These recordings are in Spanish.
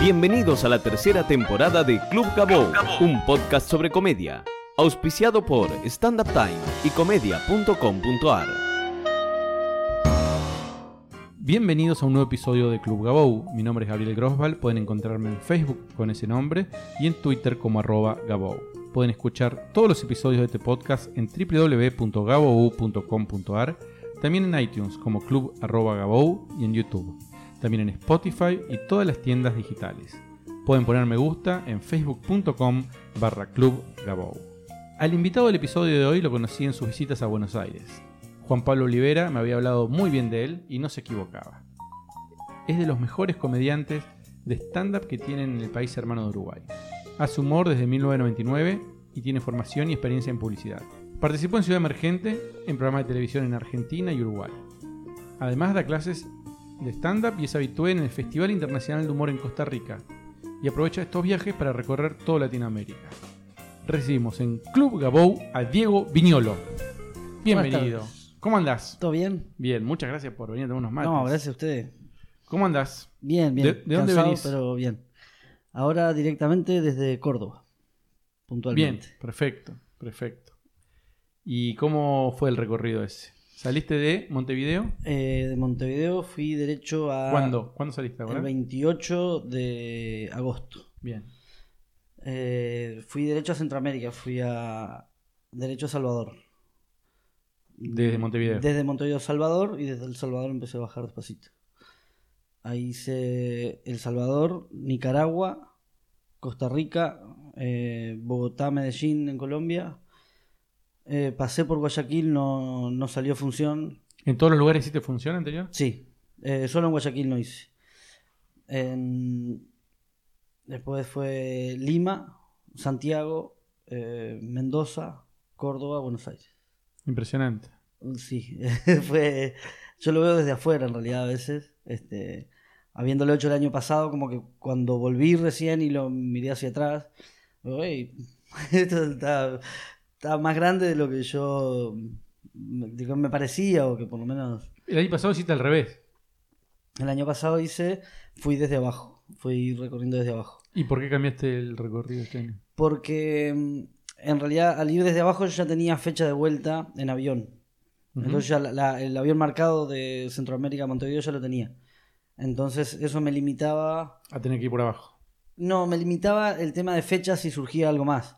Bienvenidos a la tercera temporada de Club Gabou, un podcast sobre comedia, auspiciado por Stand Up Time y comedia.com.ar. Bienvenidos a un nuevo episodio de Club Gabou. Mi nombre es Gabriel Grosval. Pueden encontrarme en Facebook con ese nombre y en Twitter como arroba Gabou. Pueden escuchar todos los episodios de este podcast en www.gabou.com.ar, también en iTunes como Club arroba y en YouTube. También en Spotify y todas las tiendas digitales. Pueden poner me gusta en facebook.com barra Club. Al invitado del episodio de hoy lo conocí en sus visitas a Buenos Aires. Juan Pablo Olivera me había hablado muy bien de él y no se equivocaba. Es de los mejores comediantes de stand-up que tienen en el país hermano de Uruguay. Hace humor desde 1999 y tiene formación y experiencia en publicidad. Participó en Ciudad Emergente, en programas de televisión en Argentina y Uruguay. Además da clases de stand-up y es habitué en el Festival Internacional de Humor en Costa Rica y aprovecha estos viajes para recorrer toda Latinoamérica. Recibimos en Club Gabou a Diego Viñolo. Bienvenido. ¿Cómo andás? ¿Todo bien? Bien, muchas gracias por venir a tomar unos mates. No, gracias a ustedes. ¿Cómo andás? Bien, bien. ¿De- de dónde Cansado, venís? Pero bien. Ahora directamente desde Córdoba. Bien, Puntualmente. perfecto, perfecto. ¿Y cómo fue el recorrido ese? ¿Saliste de Montevideo? Eh, de Montevideo fui derecho a. ¿Cuándo? ¿Cuándo saliste El ahora? 28 de agosto. Bien. Eh, fui derecho a Centroamérica, fui a. Derecho a Salvador. Desde Montevideo. Desde Montevideo a Salvador y desde El Salvador empecé a bajar despacito. Ahí hice El Salvador, Nicaragua, Costa Rica, eh, Bogotá, Medellín en Colombia. Eh, pasé por Guayaquil, no, no salió función. ¿En todos los lugares hiciste función anterior? Sí, eh, solo en Guayaquil no hice. En- Después fue Lima, Santiago, eh, Mendoza, Córdoba, Buenos Aires. Impresionante. Sí, fue. Yo lo veo desde afuera en realidad a veces. Este, habiéndolo hecho el año pasado, como que cuando volví recién y lo miré hacia atrás, digo, "Ey, esto está, está más grande de lo que yo me parecía, o que por lo menos El año pasado hiciste al revés. el año pasado hice, fui desde abajo, fui recorriendo desde abajo. ¿Y por qué cambiaste el recorrido este año? Porque mm, en realidad al ir desde abajo yo ya tenía fecha de vuelta en avión. Entonces ya la- la- el avión marcado de Centroamérica a Montevideo ya lo tenía. Entonces eso me limitaba... A tener que ir por abajo. No, me limitaba el tema de fechas si surgía algo más.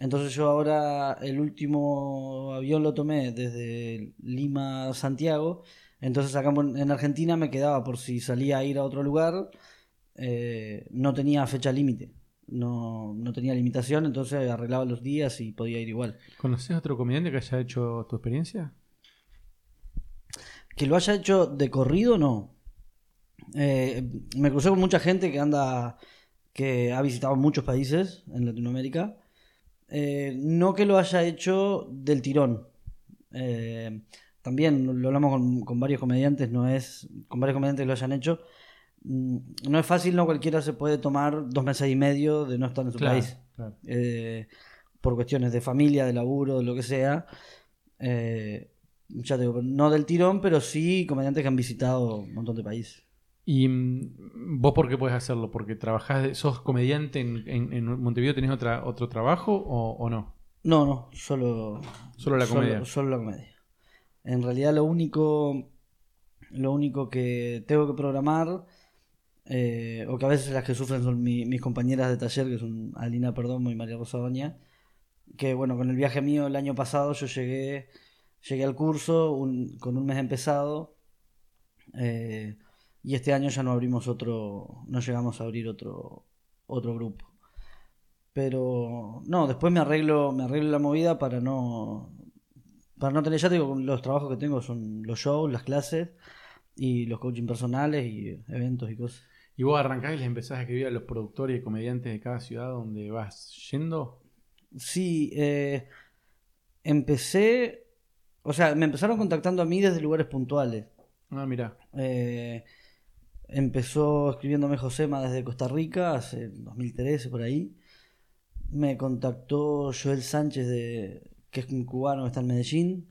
Entonces yo ahora el último avión lo tomé desde Lima a Santiago. Entonces acá en en Argentina me quedaba por si salía a ir a otro lugar. eh, no tenía fecha límite. No, no tenía limitación, entonces arreglaba los días y podía ir igual. ¿Conoces a otro comediante que haya hecho tu experiencia? Que lo haya hecho de corrido, no. Eh, me crucé con mucha gente que anda, que ha visitado muchos países en Latinoamérica. Eh, no que lo haya hecho del tirón. Eh, también lo hablamos con, con varios comediantes, no es con varios comediantes que lo hayan hecho. Mm, No es fácil, no cualquiera se puede tomar dos meses y medio de no estar en su país claro. eh, por cuestiones de familia, de laburo, de lo que sea. Ya te digo, no del tirón, pero sí comediantes que han visitado un montón de países. ¿Y mm, vos por qué puedes hacerlo? ¿Porque trabajás, sos comediante en, en- en Montevideo, tenés otra, otro trabajo o, o no? No, no, solo, Solo la comedia. Solo, la comedia. En realidad lo único, lo único que tengo que programar, eh, o que a veces las que sufren son mi- mis compañeras de taller, que son Alina Perdomo y María Rosa Doña, que bueno, con el viaje mío el año pasado yo llegué, llegué al curso un- con un mes empezado, eh, y este año ya no abrimos otro, no llegamos a abrir otro, otro grupo. Pero no, después me arreglo, me arreglo la movida para no para no tener, ya te digo, los trabajos que tengo son los shows, las clases y los coaching personales y eventos y cosas. ¿Y vos arrancás y les empezás a escribir a los productores y comediantes de cada ciudad donde vas yendo? Sí, eh, empecé, o sea, me empezaron contactando a mí desde lugares puntuales. Ah, mira. Eh, empezó escribiéndome Josema desde Costa Rica, hace 2013 por ahí. Me contactó Joel Sánchez, de, que es un cubano que está en Medellín.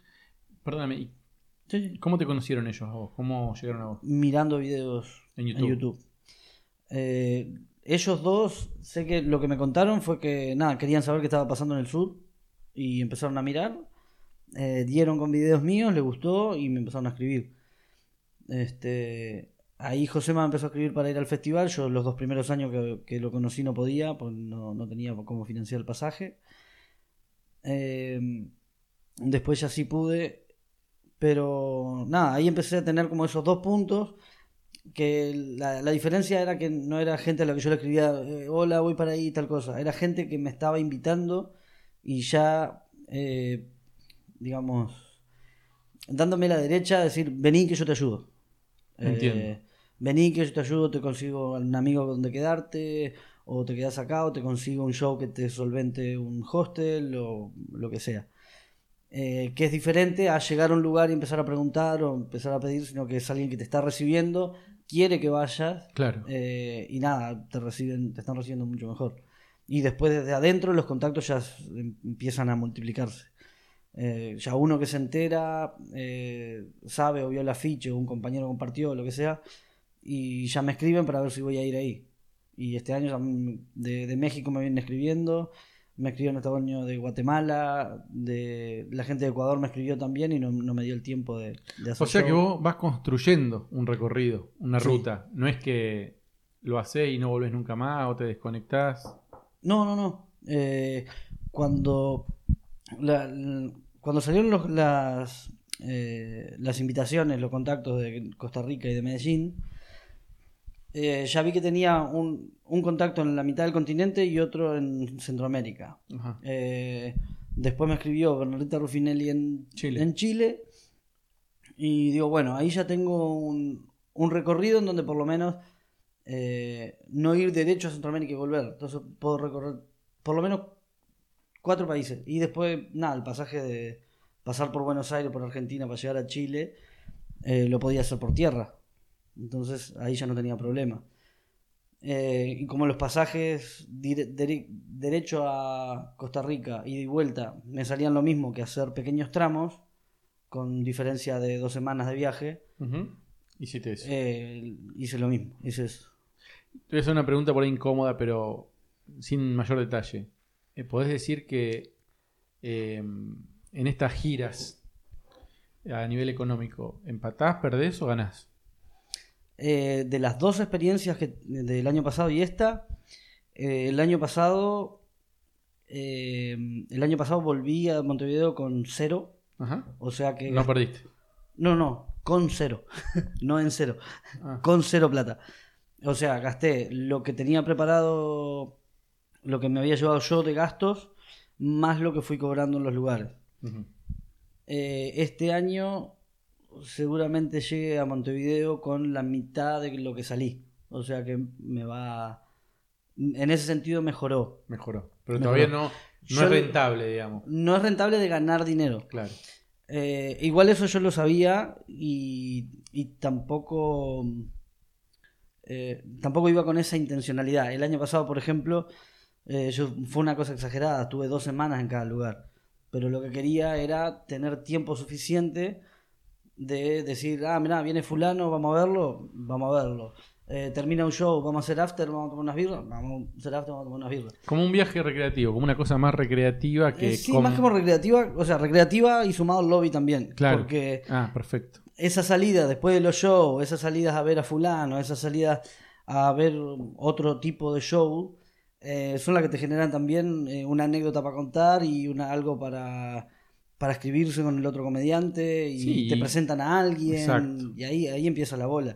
Perdóname, ¿y Sí, sí. ¿cómo te conocieron ellos a vos? ¿Cómo llegaron a vos? mirando videos En. YouTube. Eh, ellos dos, sé que lo que me contaron fue que, nada, querían saber qué estaba pasando en el sur y empezaron a mirar. Eh, dieron con videos míos, les gustó y me empezaron a escribir. Este, ahí José me empezó a escribir para ir al festival. Yo los dos primeros años que, que lo conocí no podía, pues no, no tenía cómo financiar el pasaje. Eh, después ya sí pude, pero nada, ahí empecé a tener como esos dos puntos. Que la, la diferencia era que no era gente a la que yo le escribía, eh, hola, voy para ahí, tal cosa. Era gente que me estaba invitando y ya, eh, digamos, dándome la derecha, decir, vení que yo te ayudo. Entiendo. Vení que yo te ayudo, te consigo un amigo donde quedarte, o te quedas acá, o te consigo un show que te solvente un hostel, o lo que sea. Eh, que es diferente a llegar a un lugar y empezar a preguntar o empezar a pedir, sino que es alguien que te está recibiendo, quiere que vayas, Claro. eh, y nada, te reciben, te están recibiendo mucho mejor. Y después desde adentro los contactos ya em- empiezan a multiplicarse. Eh, ya uno que se entera, eh, sabe o vio el afiche, un compañero compartió, lo que sea, y ya me escriben para ver si voy a ir ahí. Y este año de, de México me vienen escribiendo, me escribieron este año de Guatemala, de la gente de Ecuador me escribió también y no, no me dio el tiempo de, de hacer O sea que vos vas construyendo un recorrido, una Sí. ruta. No es que lo haces y no volvés nunca más o te desconectás. No, no, no. Eh, cuando, la- cuando salieron los- las, eh, las invitaciones, los contactos de Costa Rica y de Medellín, eh, ya vi que tenía un, un contacto en la mitad del continente y otro en Centroamérica. Ajá. Eh, después me escribió Bernardita Ruffinelli en Chile. en Chile. Y digo, bueno, ahí ya tengo un, un recorrido en donde por lo menos eh, no ir derecho a Centroamérica y volver. Entonces puedo recorrer por lo menos cuatro países. Y después, nada, el pasaje de pasar por Buenos Aires, por Argentina, para llegar a Chile, eh, lo podía hacer por tierra. Entonces ahí ya no tenía problema. Eh, y como los pasajes dire- dere- derecho a Costa Rica y de vuelta me salían lo mismo que hacer pequeños tramos, con diferencia de dos semanas de viaje. Hiciste eso. eh, hice lo mismo. Hice eso. Te voy a hacer una pregunta por ahí incómoda, pero sin mayor detalle. Eh, ¿Podés decir que eh, en estas giras a nivel económico, ¿empatás, perdés o ganás? Eh, de las dos experiencias que, del año pasado y esta, eh, el año pasado, eh, el año pasado volví a Montevideo con cero, Ajá. o sea que No perdiste. no, no, con cero, no en cero, Ah, con cero plata. O sea, gasté lo que tenía preparado, lo que me había llevado yo de gastos, más lo que fui cobrando en los lugares. Eh, este año seguramente llegue a Montevideo con la mitad de lo que salí. O sea que me va... En ese sentido mejoró. Mejoró. Pero Mejoró. todavía no, no Yo- es rentable, digamos. No es rentable de ganar dinero. Claro. Eh, igual eso yo lo sabía y, y tampoco... eh, tampoco iba con esa intencionalidad. El año pasado, por ejemplo, eh, yo, fue una cosa exagerada. Estuve dos semanas en cada lugar. Pero lo que quería era tener tiempo suficiente de decir, ah, mirá, viene fulano, vamos a verlo, vamos a verlo. Eh, termina un show, vamos a hacer after, vamos a tomar unas birras, vamos a hacer after, vamos a tomar unas birras. Como un viaje recreativo, como una cosa más recreativa que... Eh, sí, más como recreativa, o sea, recreativa y sumado al lobby también. Claro. Porque Ah, perfecto. esa salida después de los shows, esas salidas a ver a fulano, esas salidas a ver otro tipo de show, eh, son las que te generan también eh, una anécdota para contar y una algo para, para escribirse con el otro comediante y Sí. te presentan a alguien Exacto. y ahí, ahí empieza la bola.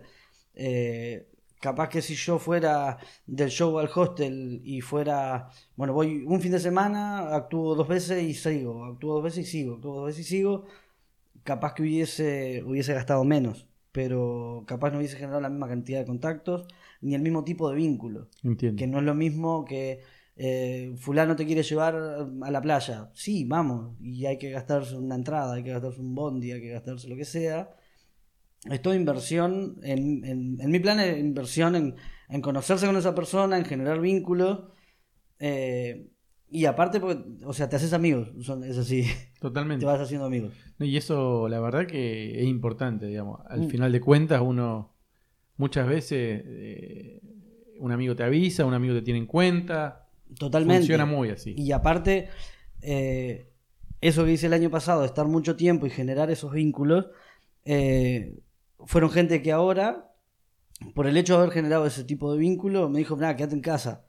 Eh, capaz que si yo fuera del show al hostel y fuera, bueno, voy un fin de semana, actúo dos veces y sigo, actúo dos veces y sigo, actúo dos veces y sigo, capaz que hubiese, hubiese gastado menos, pero capaz no hubiese generado la misma cantidad de contactos ni el mismo tipo de vínculo, Entiendo. que no es lo mismo que eh, fulano te quiere llevar a la playa, sí, vamos, y hay que gastarse una entrada, hay que gastarse un bondi, hay que gastarse lo que sea. Es toda inversión, en, en, en mi plan es inversión en, en conocerse con esa persona, en generar vínculos, eh, y aparte, porque, o sea, te haces amigos, son, es así, te Totalmente. vas haciendo amigos. Y eso, la verdad que es importante, digamos. Al Mm. final de cuentas, uno muchas veces, eh, un amigo te avisa, un amigo te tiene en cuenta. Totalmente. Funciona muy así. Y aparte, eh, eso que hice el año pasado, estar mucho tiempo y generar esos vínculos, eh, fueron gente que ahora, por el hecho de haber generado ese tipo de vínculo, me dijo, nada, quédate en casa.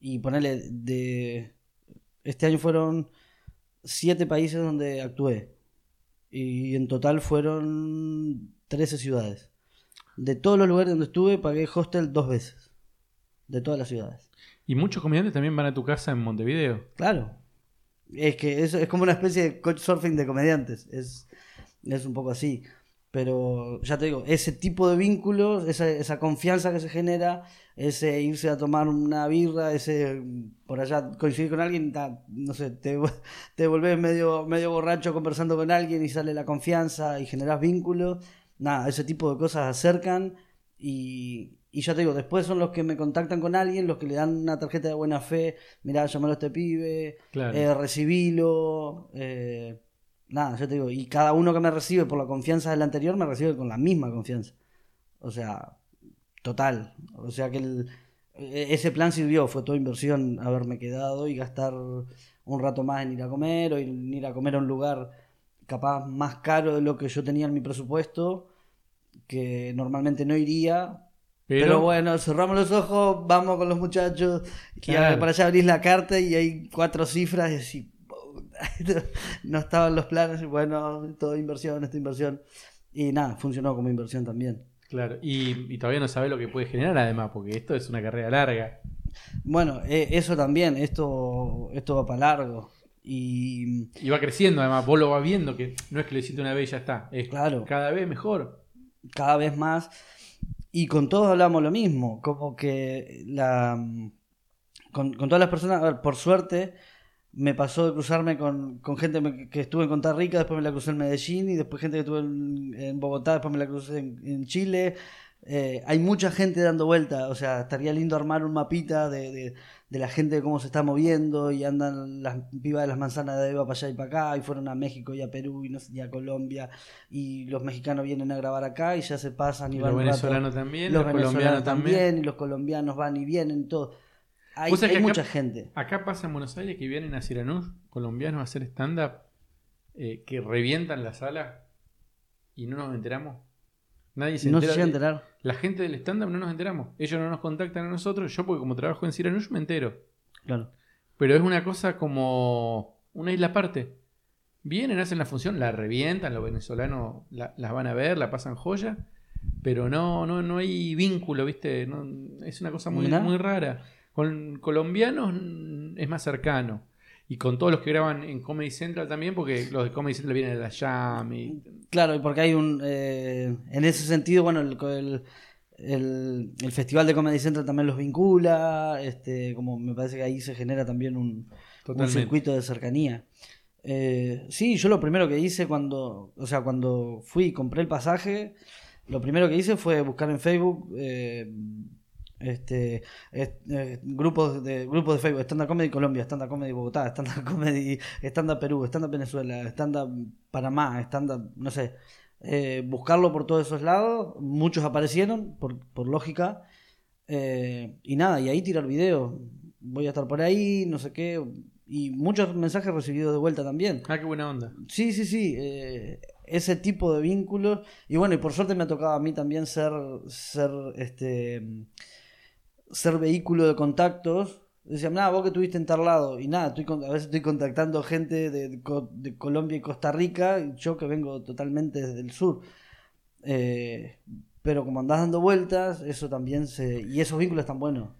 Y ponerle de... Este año fueron siete países donde actué. Y en total fueron 13 ciudades. De todos los lugares donde estuve, pagué hostel dos veces. De todas las ciudades. Y muchos comediantes también van a tu casa en Montevideo. Claro. Es que es, es como una especie de coach surfing de comediantes. Es, es un poco así. Pero ya te digo, ese tipo de vínculos, esa, confianza que se genera, ese irse a tomar una birra, ese por allá coincidir con alguien, no sé, te, te volvés medio, medio borracho conversando con alguien y sale la confianza y generás vínculos. Nada, ese tipo de cosas acercan y, y ya te digo, después son los que me contactan con alguien, los que le dan una tarjeta de buena fe, mirá, llamalo a este pibe, Claro. eh, recibilo, eh, nada, ya te digo, y cada uno que me recibe por la confianza del anterior me recibe con la misma confianza. O sea, total. O sea que el- e- ese plan sirvió, fue toda inversión haberme quedado y gastar un rato más en ir a comer o en ir a comer a un lugar capaz más caro de lo que yo tenía en mi presupuesto, que normalmente no iría. Pero, Pero, bueno, cerramos los ojos, vamos con los muchachos y Claro. para allá abrís la carta y hay cuatro cifras y así, no estaban los planes y bueno, todo inversión, esta inversión. Y nada, funcionó como inversión también. claro. Y, y todavía no sabes lo que puede generar además, porque esto es una carrera larga. Bueno, eh, eso también, esto, esto va para largo. Y Y va creciendo además, vos lo vas viendo, que no es que lo hiciste una vez y ya está. Es Claro. cada vez mejor. cada vez más. Y con todos hablamos lo mismo, como que la con, con todas las personas, a ver, por suerte, me pasó de cruzarme con, con gente que estuve en Costa Rica, después me la crucé en Medellín, y después gente que estuve en, Bogotá, después me la crucé en, Chile. Eh, hay mucha gente dando vuelta, o sea, estaría lindo armar un mapita de, de la gente, de cómo se está moviendo, y andan las pibas de las manzanas de Eva para allá y para acá, y fueron a México y a Perú y, no sé, y a Colombia, y los mexicanos vienen a grabar acá y ya se pasan y Y van los venezolanos también, los los, venezolanos colombianos también. también, y los colombianos van y vienen, todo. Hay, hay acá- mucha gente. Acá pasa en Buenos Aires que vienen a Ciranús colombianos a hacer stand-up eh, que revientan la sala y no nos enteramos. Nadie se No se llega a enterar. La gente del stand-up no nos enteramos. Ellos no nos contactan a nosotros. Yo, porque como trabajo en Ciranús, me entero. Claro. Pero es una cosa como una isla aparte. Vienen, hacen la función, la revientan, los venezolanos la- las van a ver, la pasan joya, pero no, no, no hay vínculo, ¿viste? No, es una cosa muy, muy rara. Con colombianos es más cercano. Y con todos los que graban en Comedy Central también, porque los de Comedy Central vienen de la Jam y Claro, y porque hay un. eh, en ese sentido, bueno, el, el, el- el Festival de Comedy Central también los vincula. Este, como me parece que ahí se genera también un, circuito de cercanía. Eh, sí, yo lo primero que hice cuando. O sea, cuando fui y compré el pasaje, lo primero que hice fue buscar en Facebook. eh, este eh, grupos de grupos de Facebook Stand Up Comedy Colombia Stand Up Comedy Bogotá Stand Up Comedy Stand Up Perú Stand Up Venezuela Stand Up Panamá Stand Up no sé eh, buscarlo por todos esos lados muchos aparecieron por, por lógica eh, y nada y ahí tirar video voy a estar por ahí no sé qué y muchos mensajes recibidos de vuelta también Ah, qué buena onda. Sí, sí, sí. eh, ese tipo de vínculos. Y bueno, y por suerte me ha tocado a mí también ser, ser, este, ser vehículo de contactos. Decían, nada, vos que estuviste en tal lado. Y nada, a veces estoy contactando gente de, de Co- de Colombia y Costa Rica, yo que vengo totalmente desde el sur. Eh, pero como andás dando vueltas, eso también se... Y esos vínculos están buenos.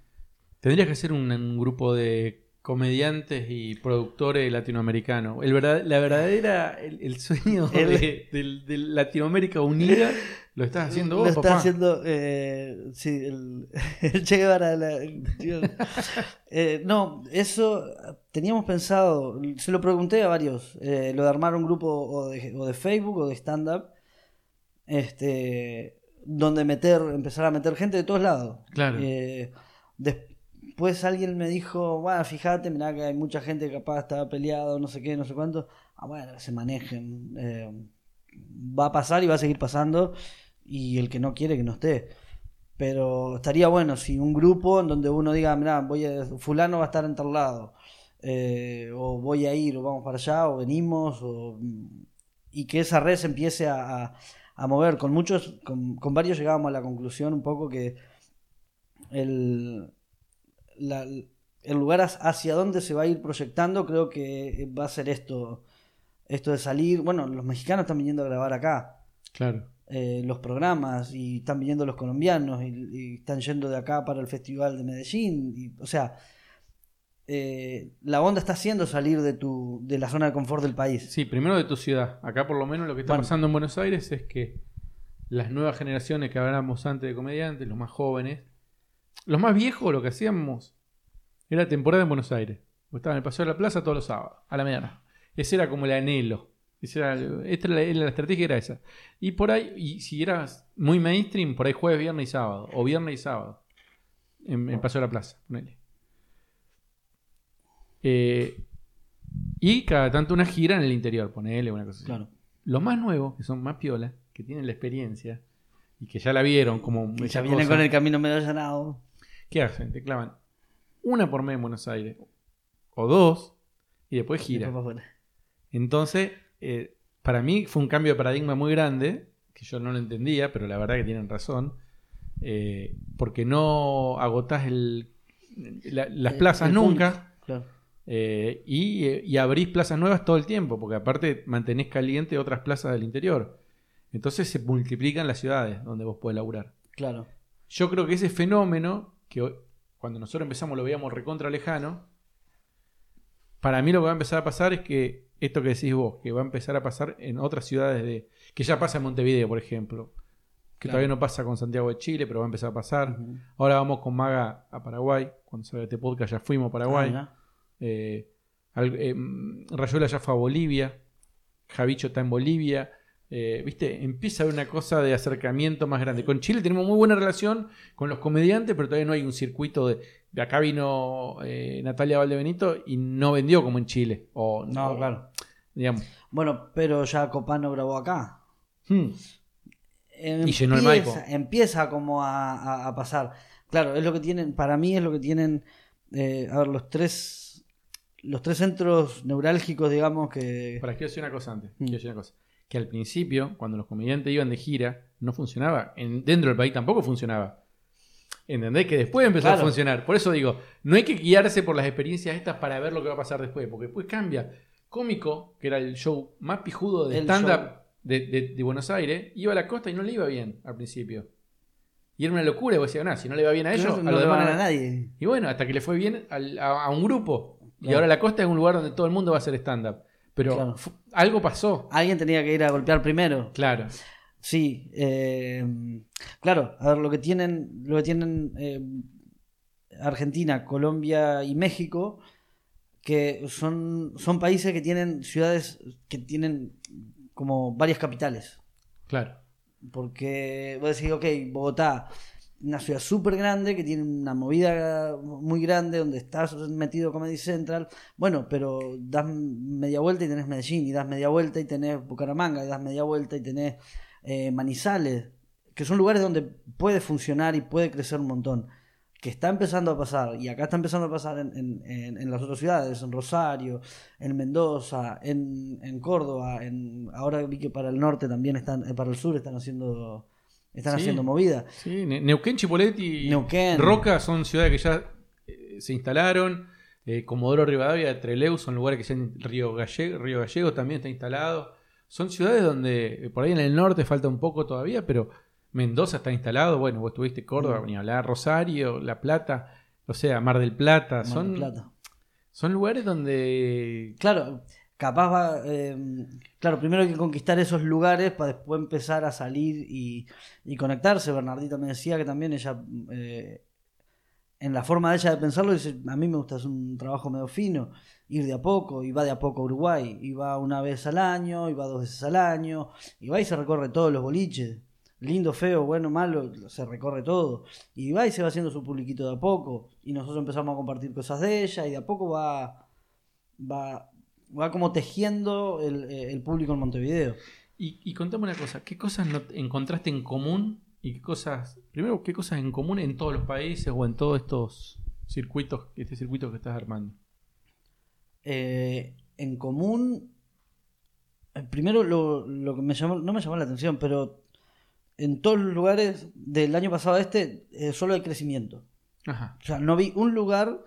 Tendrías que ser un, un grupo de comediantes y productores latinoamericanos. El verdad, la verdadera, el, el sueño El- de, Latinoamérica unida lo estás haciendo Lo vos, está papá. haciendo, eh, sí, el, el Che Guevara. la-. Eh, no, eso teníamos pensado, se lo pregunté a varios, eh, lo de armar un grupo o de, o de Facebook o de stand-up, este, donde meter, empezar a meter gente de todos lados. Claro. Eh, después alguien me dijo, bueno, fíjate, mirá que hay mucha gente que capaz está peleado, no sé qué, no sé cuánto. Ah, bueno, se manejen. eh, va a pasar y va a seguir pasando. Y el que no quiere, que no esté. Pero estaría bueno si un grupo en donde uno diga, mira, voy a, fulano va a estar en tal lado, eh, o voy a ir, o vamos para allá, o venimos, y que esa red empiece a, mover. Con muchos, con varios llegábamos a la conclusión un poco que el, la- el lugar hacia donde se va a ir proyectando creo que va a ser esto, esto de salir, bueno, los mexicanos están viniendo a grabar acá Claro. eh, los programas y están viniendo los colombianos y, y están yendo de acá para el festival de Medellín. y, o sea, eh, la onda está haciendo salir de tu de la zona de confort del país. Sí, primero de tu ciudad. Acá por lo menos lo que está Bueno. pasando en Buenos Aires es que las nuevas generaciones que hablábamos antes de comediantes, los más jóvenes, los más viejos lo que hacíamos era temporada en Buenos Aires. Estaba en el Paseo de la Plaza todos los sábados, a la mediana. Ese era como el anhelo. Ese era, esta era la, estrategia era esa. Y por ahí, y si eras muy mainstream, por ahí jueves, viernes y sábado. O viernes y sábado. En, en Paseo de la Plaza, ponele. Eh, y cada tanto una gira en el interior, ponele una cosa así. Claro. Los más nuevos, que son más piolas, que tienen la experiencia y que ya la vieron como esa ya vienen con el camino medio allanado. ¿Qué hacen? Te clavan una por mes en Buenos Aires o dos y después gira. Entonces, eh, para mí fue un cambio de paradigma muy grande, que yo no lo entendía, pero la verdad que tienen razón, eh, porque no agotás el- la- las El- plazas el nunca. Claro. Eh, y, y abrís plazas nuevas todo el tiempo, porque aparte mantenés caliente otras plazas del interior. Entonces se multiplican las ciudades donde vos podés laburar. Claro. Yo creo que ese fenómeno, que cuando nosotros empezamos lo veíamos recontra lejano, para mí lo que va a empezar a pasar es que esto que decís vos, que va a empezar a pasar en otras ciudades de. que ya pasa en Montevideo, por ejemplo. Que Claro. todavía no pasa con Santiago de Chile, pero va a empezar a pasar. Ahora vamos con Maga a Paraguay. Cuando sale este podcast ya fuimos a Paraguay. Ah. Eh, eh, mm, Rayuela ya fue a Bolivia. Javicho está en Bolivia. Eh, ¿Viste? Empieza a haber una cosa de acercamiento más grande. Con Chile tenemos muy buena relación con los comediantes, pero todavía no hay un circuito de. de acá vino eh, Natalia Valdebenito y no vendió como en Chile. O, No, o, claro. Digamos. Bueno, pero ya Copano grabó acá. Hmm. Y llenó el Empieza- Maipo. Empieza como a, a- a pasar. Claro, es lo que tienen, para mí es lo que tienen, eh, a ver, los tres, los tres centros neurálgicos, digamos, que... Para, quiero decir una cosa antes. Mm. Quiero decir una cosa. Que al principio, cuando los comediantes iban de gira, no funcionaba. En, dentro del país tampoco funcionaba. ¿Entendés? Que después empezó a funcionar. Por eso digo, no hay que guiarse por las experiencias estas para ver lo que va a pasar después. Porque después cambia. Cómico, que era el show más pijudo de stand-up de, de- de Buenos Aires, iba a la costa y no le iba bien al principio. Y era una locura. Y vos decías, "Nah, si no le va bien a ellos, no, a los demás van a no". nadie. Y bueno, hasta que le fue bien al- a, a un grupo. Y ahora la costa es un lugar donde todo el mundo va a hacer stand-up. Pero Claro. algo pasó. Alguien tenía que ir a golpear primero. Claro. Sí, eh, claro, a ver, lo que tienen, lo que tienen eh, Argentina, Colombia y México, que son, son países que tienen ciudades que tienen como varias capitales. Claro. Porque vos decís, ok, Bogotá, una ciudad súper grande que tiene una movida muy grande donde estás metido Comedy Central. Bueno, pero das media vuelta y tenés Medellín, y das media vuelta y tenés Bucaramanga, y das media vuelta y tenés eh, Manizales, que son lugares donde puede funcionar y puede crecer un montón. Que está empezando a pasar, y acá está empezando a pasar en, en- en- las otras ciudades, en Rosario, en Mendoza, en, en Córdoba, en, ahora vi que para el norte también están, eh, para el sur están haciendo, están Sí. haciendo movida. Sí, Ne- Neuquén, Chipolete y. Roca son ciudades que ya eh, se instalaron. Eh, Comodoro Rivadavia, Trelew son lugares que ya en Río Gallego, Río Gallego también está instalado. Son ciudades donde eh, por ahí en el norte falta un poco todavía, pero Mendoza está instalado. Bueno, vos tuviste Córdoba, Mm. ni hablar, Rosario, La Plata, o sea, Mar del Plata. Mar del son, Plata. son lugares donde Claro, capaz va. eh, claro, primero hay que conquistar esos lugares para después empezar a salir y, y conectarse. Bernardita me decía que también ella, eh, en la forma de ella de pensarlo, dice: A mí me gusta hacer un trabajo medio fino, ir de a poco, y va de a poco a Uruguay, y va una vez al año, y va dos veces al año, y va y se recorre todos los boliches. Lindo, feo, bueno, malo, se recorre todo. Y va y se va haciendo su publiquito de a poco. Y nosotros empezamos a compartir cosas de ella, y de a poco va, va, va como tejiendo el, el público en Montevideo. Y, y contame una cosa, ¿qué cosas no- encontraste en común ¿Y qué cosas, primero, qué cosas en común en todos los países o en todos estos circuitos, este circuito que estás armando? Eh, en común, eh, primero lo, lo que me llamó, no me llamó la atención, pero en todos los lugares del año pasado a este, eh, solo hay crecimiento. Ajá. O sea, no vi un lugar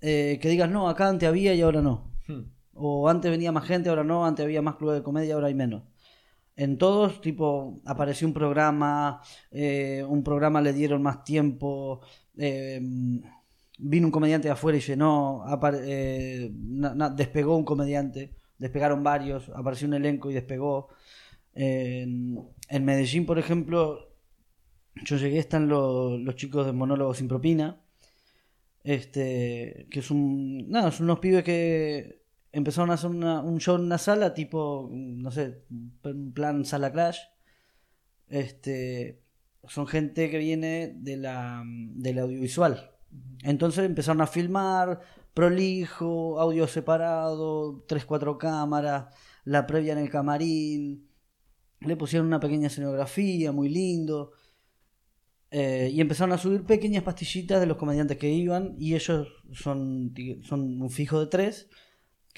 eh, que digas, no, acá antes había y ahora no. Hmm. O antes venía más gente, ahora no, antes había más clubes de comedia, ahora hay menos. En todos, tipo, apareció un programa, eh, un programa le dieron más tiempo, eh, vino un comediante de afuera y llenó, eh, despegó un comediante, despegaron varios, apareció un elenco y despegó. En, en Medellín, por ejemplo, yo llegué, están los, los chicos de Monólogos sin propina, este, que es nada, son unos pibes que empezaron a hacer una- un show en una sala, tipo, no sé, en plan sala crash. Este, son gente que viene de la, del audiovisual. Entonces empezaron a filmar, prolijo, audio separado, tres, cuatro cámaras, la previa en el camarín. Le pusieron una pequeña escenografía, muy lindo. Eh, y empezaron a subir pequeñas pastillitas de los comediantes que iban. Y ellos son, son un fijo de tres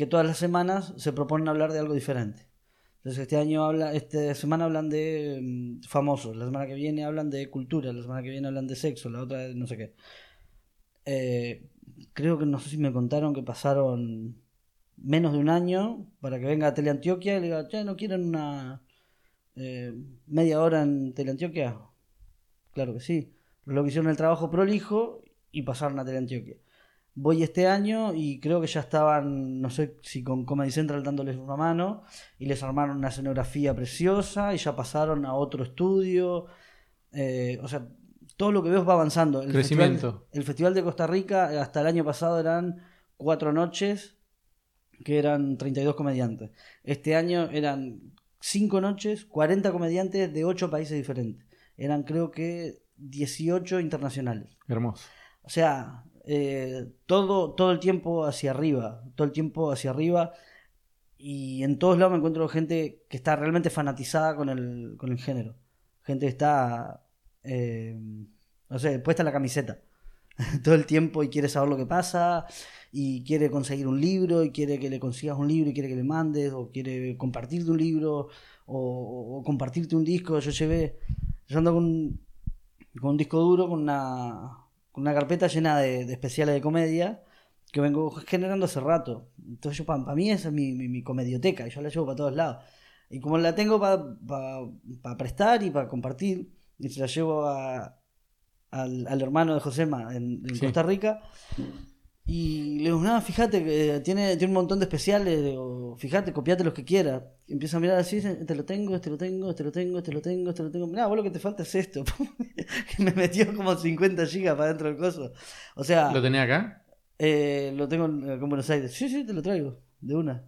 que todas las semanas se proponen hablar de algo diferente. Entonces este año habla, esta semana hablan de mm, famosos, la semana que viene hablan de cultura, la semana que viene hablan de sexo, la otra de no sé qué. Eh, creo que no sé si me contaron que pasaron menos de un año para que venga a Teleantioquia y le diga, che, ¿no quieren una eh, media hora en Teleantioquia? Claro que sí. Lo que hicieron el trabajo prolijo y pasaron a Teleantioquia. Voy este año y creo que ya estaban, no sé si con Comedy Central dándoles una mano y les armaron una escenografía preciosa y ya pasaron a otro estudio. Eh, o sea, todo lo que veo va avanzando. El Crecimiento. Festival, el Festival de Costa Rica hasta el año pasado eran cuatro noches que eran 32 comediantes. Este año eran cinco noches, 40 comediantes de ocho países diferentes. Eran creo que 18 internacionales. Hermoso. O sea, eh, todo, todo el tiempo hacia arriba, todo el tiempo hacia arriba. Y en todos lados me encuentro gente que está realmente fanatizada con el, con el género. Gente que está, eh, no sé, puesta en la camiseta todo el tiempo y quiere saber lo que pasa y quiere conseguir un libro y quiere que le consigas un libro y quiere que le mandes o quiere compartirte un libro o, compartirte un disco. Yo llevé, yo ando con, con un disco duro, con una, con una carpeta llena de, de especiales de comedia que vengo generando hace rato. Entonces yo para mí esa es mi, mi, mi comedioteca y yo la llevo para todos lados. Y como la tengo para prestar y para compartir, y se la llevo a, al, al hermano de Josema en, en Sí. Costa Rica. Y le digo, nada, fíjate que tiene, tiene un montón de especiales, le digo, fíjate, copiate los que quieras. Y empieza a mirar así, este lo tengo, este lo tengo, este lo tengo, este lo tengo, este lo tengo. Mirá, vos lo que te falta es esto. Me metió como 50 gigas para dentro del coso. O sea, ¿Lo tenés acá? eh, lo tengo en Buenos Aires. Sí, sí, te lo traigo, de una.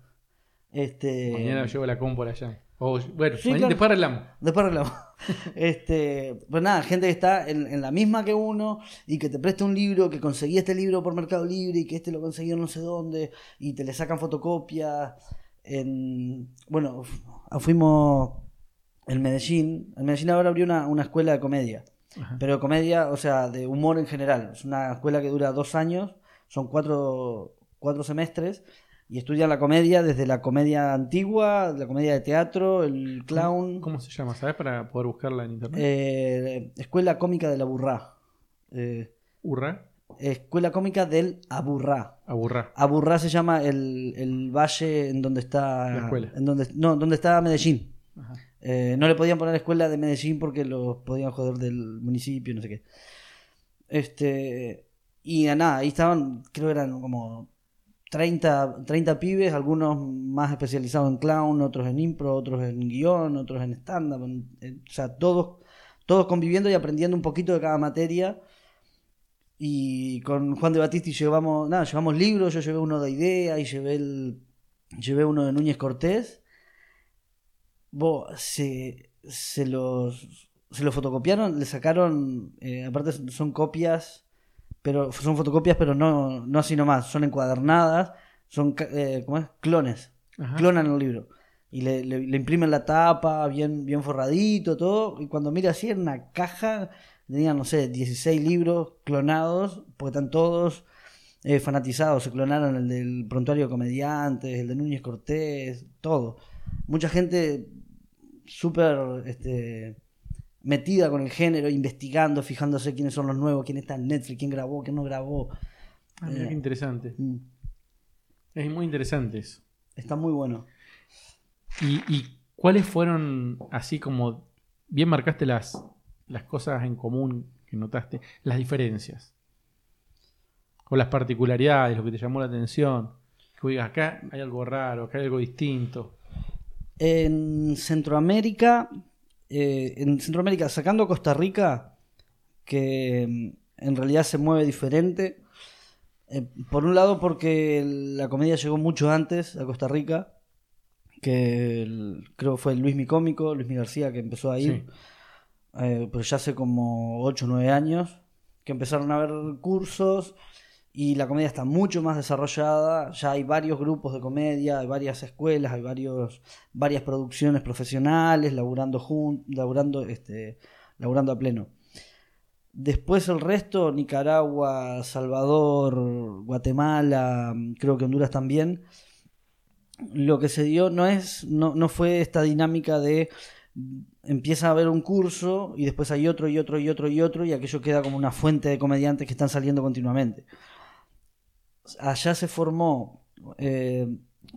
Este, Mañana llevo la compu allá. O, bueno, Sí, mañana claro. después arreglamos. Después arreglamos. Este, pues nada, gente que está en, en la misma que uno y que te presta un libro, que conseguí este libro por Mercado Libre y que este lo consiguió no sé dónde y te le sacan fotocopias. En, bueno, fu- fuimos en Medellín. En Medellín ahora abrió una, una escuela de comedia. Ajá. Pero comedia, o sea, de humor en general. Es una escuela que dura dos años, son cuatro, cuatro semestres, y estudian la comedia desde la comedia antigua, la comedia de teatro, el clown. ¿Cómo se llama? ¿Sabes? Para poder buscarla en internet. Eh, Escuela Cómica de la Burrá. Eh, Urra. Escuela Cómica del Aburrá. Aburrá. Aburrá se llama el, el valle en donde está. La escuela. En donde, no, donde está Medellín. Ajá. Eh, no le podían poner escuela de Medellín porque los podían joder del municipio, no sé qué. Este. Y nada, ahí estaban, creo que eran como 30, 30 pibes, algunos más especializados en clown, otros en impro, otros en guion, otros en stand-up. o sea, todos, todos conviviendo y aprendiendo un poquito de cada materia. Y con Juan de Batista llevamos, nada, llevamos libros, yo llevé uno de idea y llevé el, llevé uno de Núñez Cortés. Se, se los se los fotocopiaron, le sacaron, eh, aparte son copias, pero son fotocopias, pero no, no así nomás, son encuadernadas, son eh, ¿cómo es? clones, Ajá. clonan el libro. y le, le- le imprimen la tapa bien, bien forradito, todo. Y cuando mira así, en una caja tenían, no sé, 16 libros clonados, porque están todos eh, fanatizados. Se clonaron el del Prontuario Comediantes, el de Núñez Cortés, todo. Mucha gente súper este, metida con el género, investigando, fijándose quiénes son los nuevos, quién está en Netflix, quién grabó, quién no grabó. Ah, mira Eh. qué interesante. Mm, Es muy interesante eso. Está muy bueno. ¿Y, y cuáles fueron, así como bien marcaste las, las cosas en común que notaste, las diferencias? O las particularidades, lo que te llamó la atención. Que digas, acá hay algo raro, acá hay algo distinto. En Centroamérica, eh, en Centroamérica, sacando Costa Rica, que mm, en realidad se mueve diferente. eh, por un lado, porque la comedia llegó mucho antes a Costa Rica, que el- creo que fue Luis Mi Cómico, Luis Mi García, que empezó a ir, eh, pero ya hace como 8 o 9 años, que empezaron a haber cursos y la comedia está mucho más desarrollada, ya hay varios grupos de comedia, hay varias escuelas, hay varios, varias producciones profesionales laburando, jun- laburando, este, laburando a pleno. Después el resto, Nicaragua, Salvador, Guatemala, creo que Honduras también, lo que se dio no es no, no fue esta dinámica de empieza a haber un curso y después hay otro y otro y otro y otro y aquello queda como una fuente de comediantes que están saliendo continuamente. Allá se formó, eh,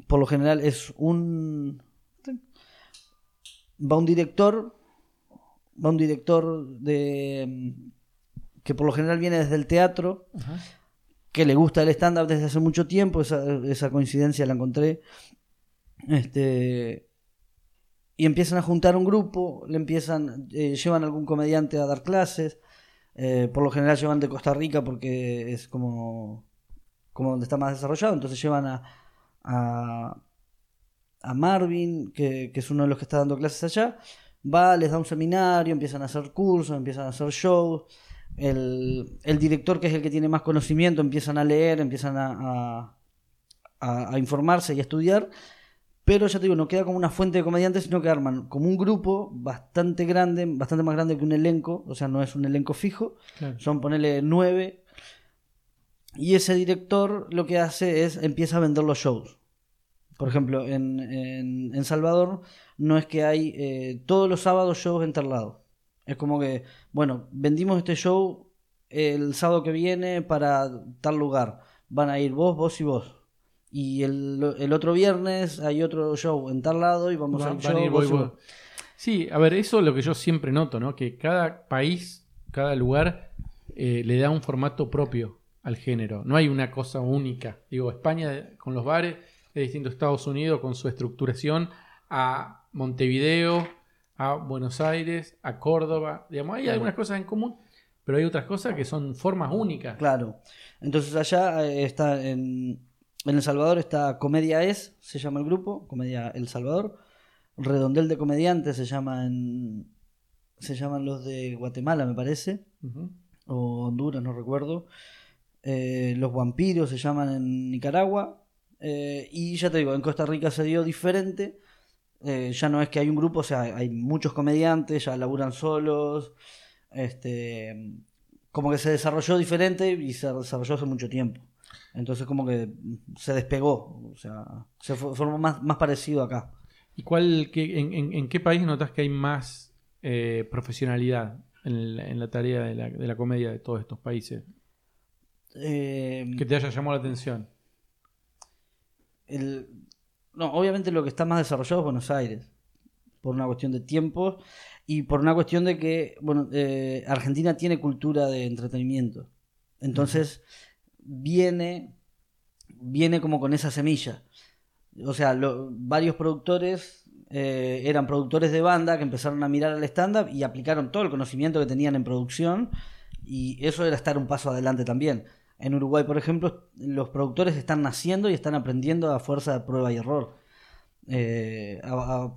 por lo general es un... Va un director, va un director de que por lo general viene desde el teatro, que le gusta el stand-up desde hace mucho tiempo, esa, esa coincidencia la encontré. Este, y empiezan a juntar un grupo, le empiezan, eh, llevan algún comediante a dar clases, eh, por lo general llevan de Costa Rica porque es como, como donde está más desarrollado, entonces llevan a, a, a Marvin, que, que es uno de los que está dando clases allá, va, les da un seminario, empiezan a hacer cursos, empiezan a hacer shows, el, el director, que es el que tiene más conocimiento, empiezan a leer, empiezan a, a, informarse y a estudiar. Pero ya te digo, no queda como una fuente de comediantes, sino que arman como un grupo bastante grande, bastante más grande que un elenco, o sea, no es un elenco fijo, Claro. son ponerle nueve. Y ese director lo que hace es empieza a vender los shows. Por ejemplo, en, en, en Salvador no es que hay eh, todos los sábados shows en tal lado. Es como que, bueno, vendimos este show el sábado que viene para tal lugar. Van a ir vos, vos y vos. Y el, el otro viernes hay otro show en tal lado y vamos Va- a ir a y vos. Sí, a ver, eso es lo que yo siempre noto, ¿no? Que cada país, cada lugar eh, le da un formato propio al género. No hay una cosa única. Digo, España con los bares es distinto a Estados Unidos con su estructuración a Montevideo, a Buenos Aires, a Córdoba. Digamos, hay Claro. algunas cosas en común, pero hay otras cosas que son formas únicas. Claro. Entonces allá eh, está en, en El Salvador está Comedia Es, se llama el grupo, Comedia El Salvador. Redondel de Comediantes se llama en se llaman los de Guatemala, me parece, o Honduras, no recuerdo. Eh, los vampiros se llaman en Nicaragua. Eh, y ya te digo, en Costa Rica se dio diferente. Eh, ya no es que hay un grupo, o sea, hay muchos comediantes, ya laburan solos. Este, como que se desarrolló diferente y se desarrolló hace mucho tiempo. Entonces como que se despegó, o sea, se fo- formó más, más parecido acá. ¿Y cuál, qué- en, en- qué país notas que hay más profesionalidad en la, en la tarea de la, de la comedia de todos estos países? Eh, Que te haya llamado la atención. el- no, obviamente lo que está más desarrollado es Buenos Aires, por una cuestión de tiempo y por una cuestión de que, bueno, eh, Argentina tiene cultura de entretenimiento. Entonces, viene, viene como con esa semilla. O sea, lo- varios productores eh, eran productores de banda que empezaron a mirar al stand-up y aplicaron todo el conocimiento que tenían en producción y eso era estar un paso adelante también. En Uruguay, por ejemplo, los productores están naciendo y están aprendiendo a fuerza de prueba y error. Eh, a, a-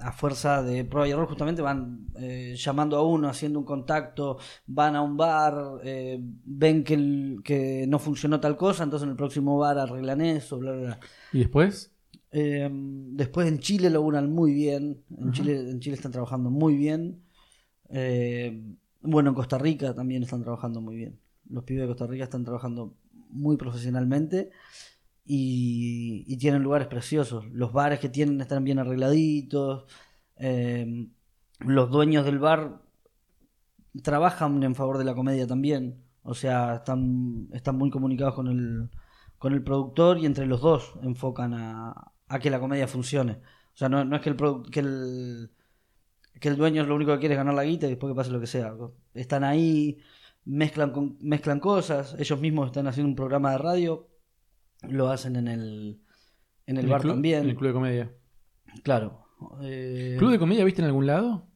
a fuerza de prueba y error justamente van eh, llamando a uno, haciendo un contacto, van a un bar, eh, ven que, el- que no funcionó tal cosa, entonces en el próximo bar arreglan eso, bla, bla, bla. ¿Y después? Eh, después en Chile lo unan muy bien. En, Chile, en Chile están trabajando muy bien. Eh, bueno, en Costa Rica también están trabajando muy bien. Los pibes de Costa Rica están trabajando muy profesionalmente y, tienen lugares preciosos. Los bares que tienen están bien arregladitos. Eh, los dueños del bar trabajan en favor de la comedia también. O sea, están, están muy comunicados con el, con el productor y entre los dos enfocan a, a que la comedia funcione. O sea, no, no es que el, que el que el dueño lo único que quiere es ganar la guita y después que pase lo que sea. Están ahí, mezclan, con- mezclan cosas, ellos mismos están haciendo un programa de radio, lo hacen en el, en el bar club, también. En el club de comedia. Claro. Eh, ¿Club de comedia viste en algún lado?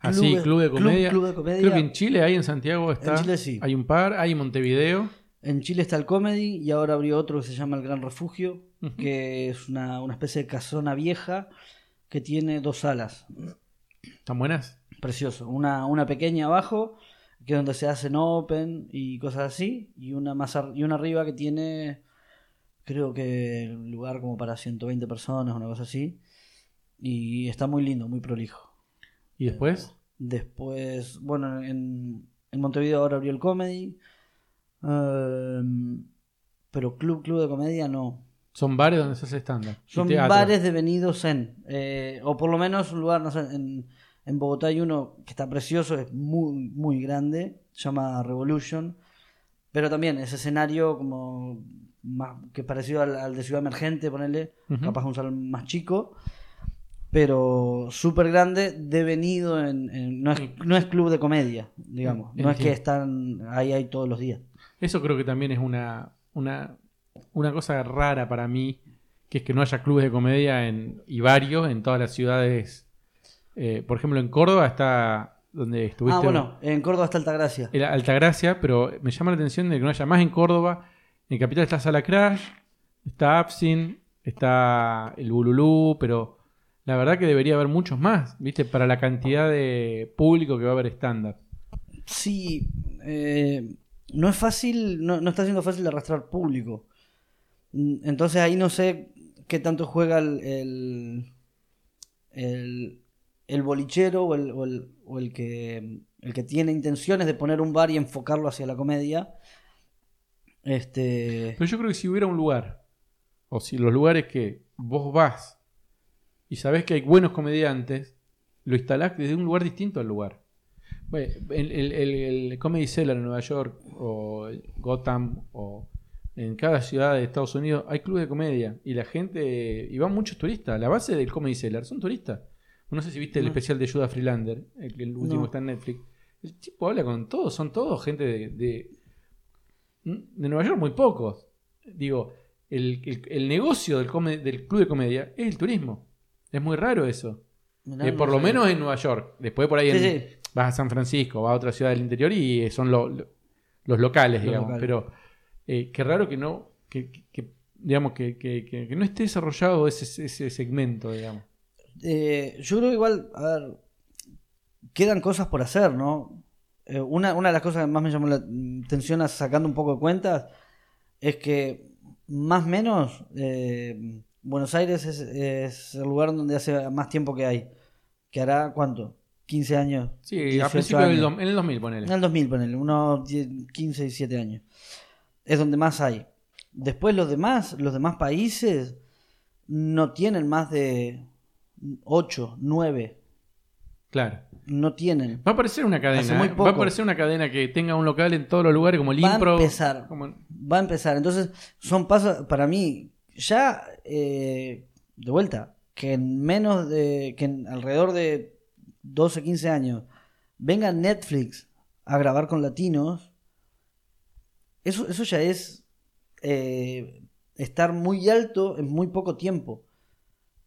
Ah, sí, Club- club de club- comedia. club de comedia. Creo que en Chile hay, en Santiago está. En Chile sí. Hay un par, hay en Montevideo. En Chile está el Comedy y ahora abrió otro que se llama El Gran Refugio, que es una, una especie de casona vieja que tiene dos salas. ¿Están buenas? Precioso. Una, una pequeña abajo, que es donde se hacen open y cosas así, y una más ar- y una arriba que tiene, creo que lugar como para 120 personas, una cosa así. Y está muy lindo, muy prolijo. ¿Y después? Después, bueno, en, en Montevideo ahora abrió el comedy. Ehm, pero club, club de comedia no. Son bares donde se hace estándar. Son bares devenidos en. eh, o por lo menos un lugar, no sé, en, en Bogotá hay uno que está precioso, es muy, muy grande, se llama Revolution. Pero también ese escenario como más que es parecido al, al de Ciudad Emergente, ponerle, capaz un salón más chico. Pero súper grande, devenido en. en- no, es, no es club de comedia, digamos. No es que están ahí, ahí todos los días. Eso creo que también es una, una, una cosa rara para mí, que es que no haya clubes de comedia en, y varios en todas las ciudades. Eh, por ejemplo, en Córdoba está donde estuviste. Ah, bueno, en Córdoba está Altagracia. en Altagracia, pero me llama la atención de que no haya más en Córdoba. En Capital está Sala Crash, está Absin, está el Bululú, pero la verdad que debería haber muchos más, ¿viste? Para la cantidad de público que va a haber estándar. Sí, eh, no es fácil, no, no está siendo fácil de arrastrar público. Entonces ahí no sé qué tanto juega el, el, el, el bolichero o el, o el, que, el que tiene intenciones de poner un bar y enfocarlo hacia la comedia. Este, Pero yo creo que si hubiera un lugar, o si los lugares que vos vas y sabés que hay buenos comediantes, lo instalás desde un lugar distinto al lugar. Bueno, el, el- el- el Comedy Cellar en Nueva York, o Gotham, o en cada ciudad de Estados Unidos, hay clubes de comedia y la gente, y van muchos turistas. La base del Comedy Cellar son turistas. No sé si viste el especial de Judah Freelander, el, el último No. que está en Netflix. El tipo habla con todos, son todos gente de, de, de Nueva York, muy pocos. Digo, el, el- el negocio del, come- del club de comedia es el turismo. Es muy raro eso. Eh, no por lo menos en Nueva York. Después por ahí Sí, en- sí. vas a San Francisco, vas a otra ciudad del interior y son lo- lo- los locales, Los digamos. locales. Pero eh, qué raro que no, que, digamos, que, que- que- que no esté desarrollado ese, ese segmento, digamos. Eh, yo creo que igual, a ver, quedan cosas por hacer, ¿no? Eh, una, una de las cosas que más me llamó la atención sacando un poco de cuentas es que más o menos eh, Buenos Aires es, es el lugar donde hace más tiempo que hay. Que hará, ¿cuánto? 15 años. Sí, a 18 principios del en el 2000, ponele. En el 2000, ponele, unos 10, 15, 17 años. Es donde más hay. Después los demás, los demás países no tienen más de 8, 9. Claro. No tienen. Va a aparecer una cadena. Muy ¿eh? Va a aparecer una cadena que tenga un local en todos los lugares como el Va a Impro. empezar. como- Va a empezar. Entonces, son pasos, para mí, ya eh, de vuelta, que en menos de, que en alrededor de 12, 15 años, venga Netflix a grabar con latinos, eso, eso ya es eh, estar muy alto en muy poco tiempo.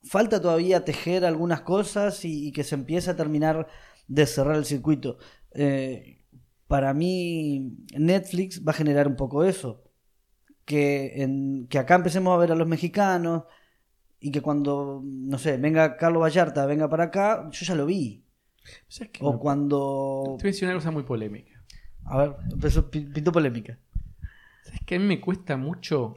Falta todavía tejer algunas cosas y, y que se empiece a terminar de cerrar el circuito. Eh, para mí, Netflix va a generar un poco eso. Que, en, que acá empecemos a ver a los mexicanos y que cuando, no sé, venga Carlos Vallarta, venga para acá, yo ya lo vi. ¿Sabes qué? O Me- cuando... Te voy a decir una cosa muy polémica. A ver, empezó, pi- pintó polémica. ¿Sabes que a mí me cuesta mucho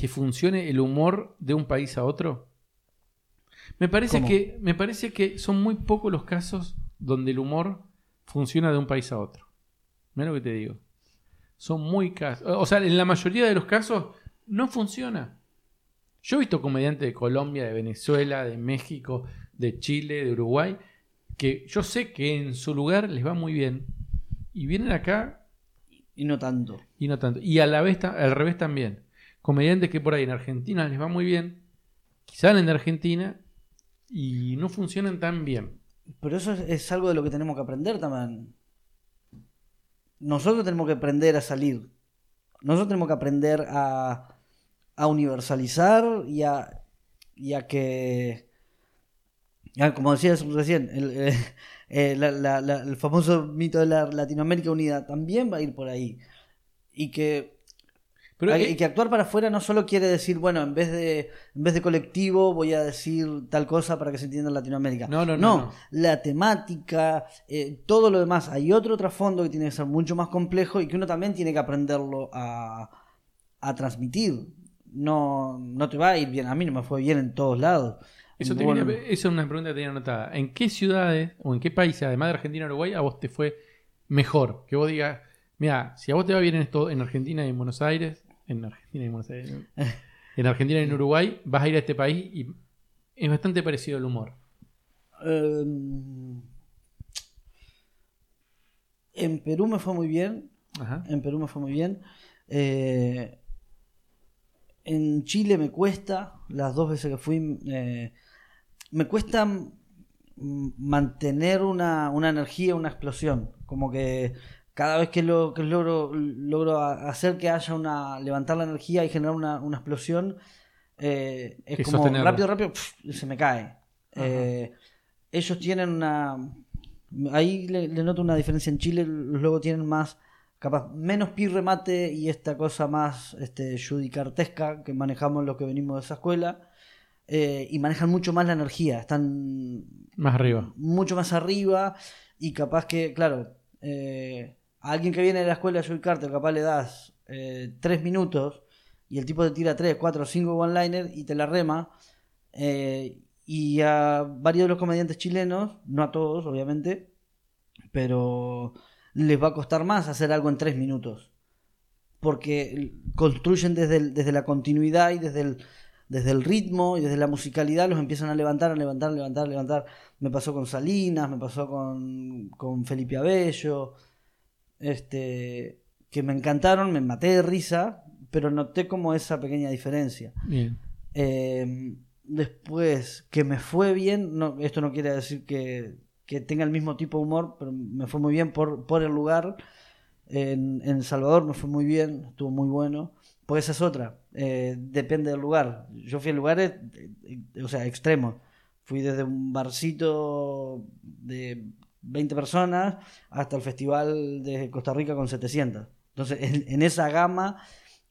que funcione el humor de un país a otro? Me parece, ¿Cómo? que, me parece que son muy pocos los casos donde el humor funciona de un país a otro. Mira lo que te digo. Son muy casos. O sea, en la mayoría de los casos no funciona. Yo he visto comediantes de Colombia, de Venezuela, de México, de Chile, de Uruguay, que yo sé que en su lugar les va muy bien. Y vienen acá Y no tanto. y no tanto. Y a la vez, al revés también. Comediantes que por ahí en Argentina les va muy bien, salen de Argentina y no funcionan tan bien. Pero eso es, algo de lo que tenemos que aprender también. Nosotros tenemos que aprender a salir. Nosotros tenemos que aprender a, a universalizar y a, que, como decías recién, el, eh, eh, el famoso mito de la Latinoamérica unida también va a ir por ahí. Y que Pero eh, y que actuar para afuera no solo quiere decir, bueno, en vez de en vez de colectivo voy a decir tal cosa para que se entienda en Latinoamérica. No, no, no, no. la temática, eh, todo lo demás. Hay otro trasfondo que tiene que ser mucho más complejo y que uno también tiene que aprenderlo a, a transmitir. No, no te va a ir bien. A mí no me fue bien en todos lados. eso, te Bueno, quería- eso es una pregunta que tenía anotada. ¿En qué ciudades o en qué países, además de Argentina y Uruguay, a vos te fue mejor? Que vos digas, mira, si a vos te va bien en, esto, en Argentina y en Buenos Aires, en Argentina y en Buenos Aires, en Argentina y en Uruguay, vas a ir a este país y es bastante parecido al humor. eh, en Perú me fue muy bien. Ajá. En Perú me fue muy bien. Eh, en Chile me cuesta, las dos veces que fui, eh, me cuesta mantener una, una energía, una explosión. Como que cada vez que, lo, que logro, logro hacer que haya una, levantar la energía y generar una, una explosión, eh, es Y como sostenerla. rápido, rápido, pf, se me cae. Eh, ellos tienen una... Ahí le, le noto una diferencia en Chile, los logos tienen más, capaz, menos pi remate y esta cosa más este, judicartesca que manejamos los que venimos de esa escuela. eh, y manejan mucho más la energía, están Más arriba. mucho más arriba y capaz que, claro, eh, alguien que viene de la escuela de Joey Carter, capaz le das eh, tres minutos y el tipo te tira tres, cuatro, cinco one-liner y te la rema. eh, y a varios de los comediantes chilenos, no a todos, obviamente, pero les va a costar más hacer algo en tres minutos. Porque construyen desde, desde la continuidad y desde el, desde el ritmo y desde la musicalidad, los empiezan a levantar, a levantar, levantar, levantar. Me pasó con Salinas, me pasó con, con Felipe Abello, este, que me encantaron, me maté de risa, pero noté como esa pequeña diferencia. Bien. Eh, después, que me fue bien, no, esto no quiere decir que, que tenga el mismo tipo de humor, pero me fue muy bien por, por el lugar. En, en Salvador me fue muy bien, estuvo muy bueno. Pues esa es otra, eh, depende del lugar. Yo fui a lugares, eh, eh, o sea, extremos. Fui desde un barcito de 20 personas hasta el festival de Costa Rica con 700. Entonces, en, esa gama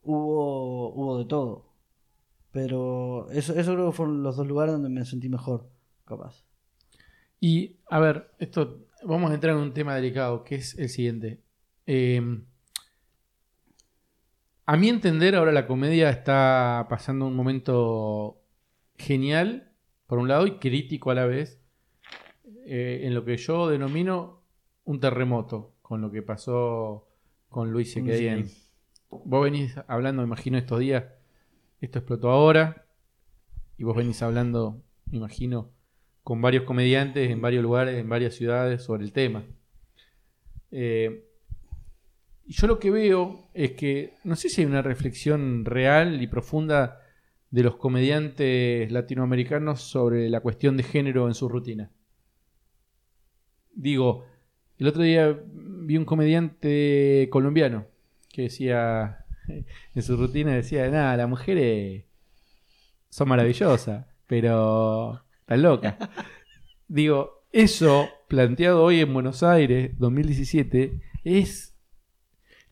hubo, hubo de todo. Pero eso, eso creo que fueron los dos lugares donde me sentí mejor, capaz. Y, a ver, esto vamos a entrar en un tema delicado, que es el siguiente. Eh, a mi entender, ahora la comedia está pasando un momento genial, por un lado, y crítico a la vez, eh, en lo que yo denomino un terremoto, con lo que pasó con Luis Luis Equedien. Vos venís hablando, me imagino, estos días, esto explotó ahora, y vos venís hablando, me imagino, con varios comediantes en varios lugares, en varias ciudades sobre el tema. Eh, y yo lo que veo es que no sé si hay una reflexión real y profunda de los comediantes latinoamericanos sobre la cuestión de género en su rutina. Digo, el otro día vi un comediante colombiano que decía en su rutina decía, nada, las mujeres son maravillosas, pero están locas. Digo, eso planteado hoy en Buenos Aires, 2017, es,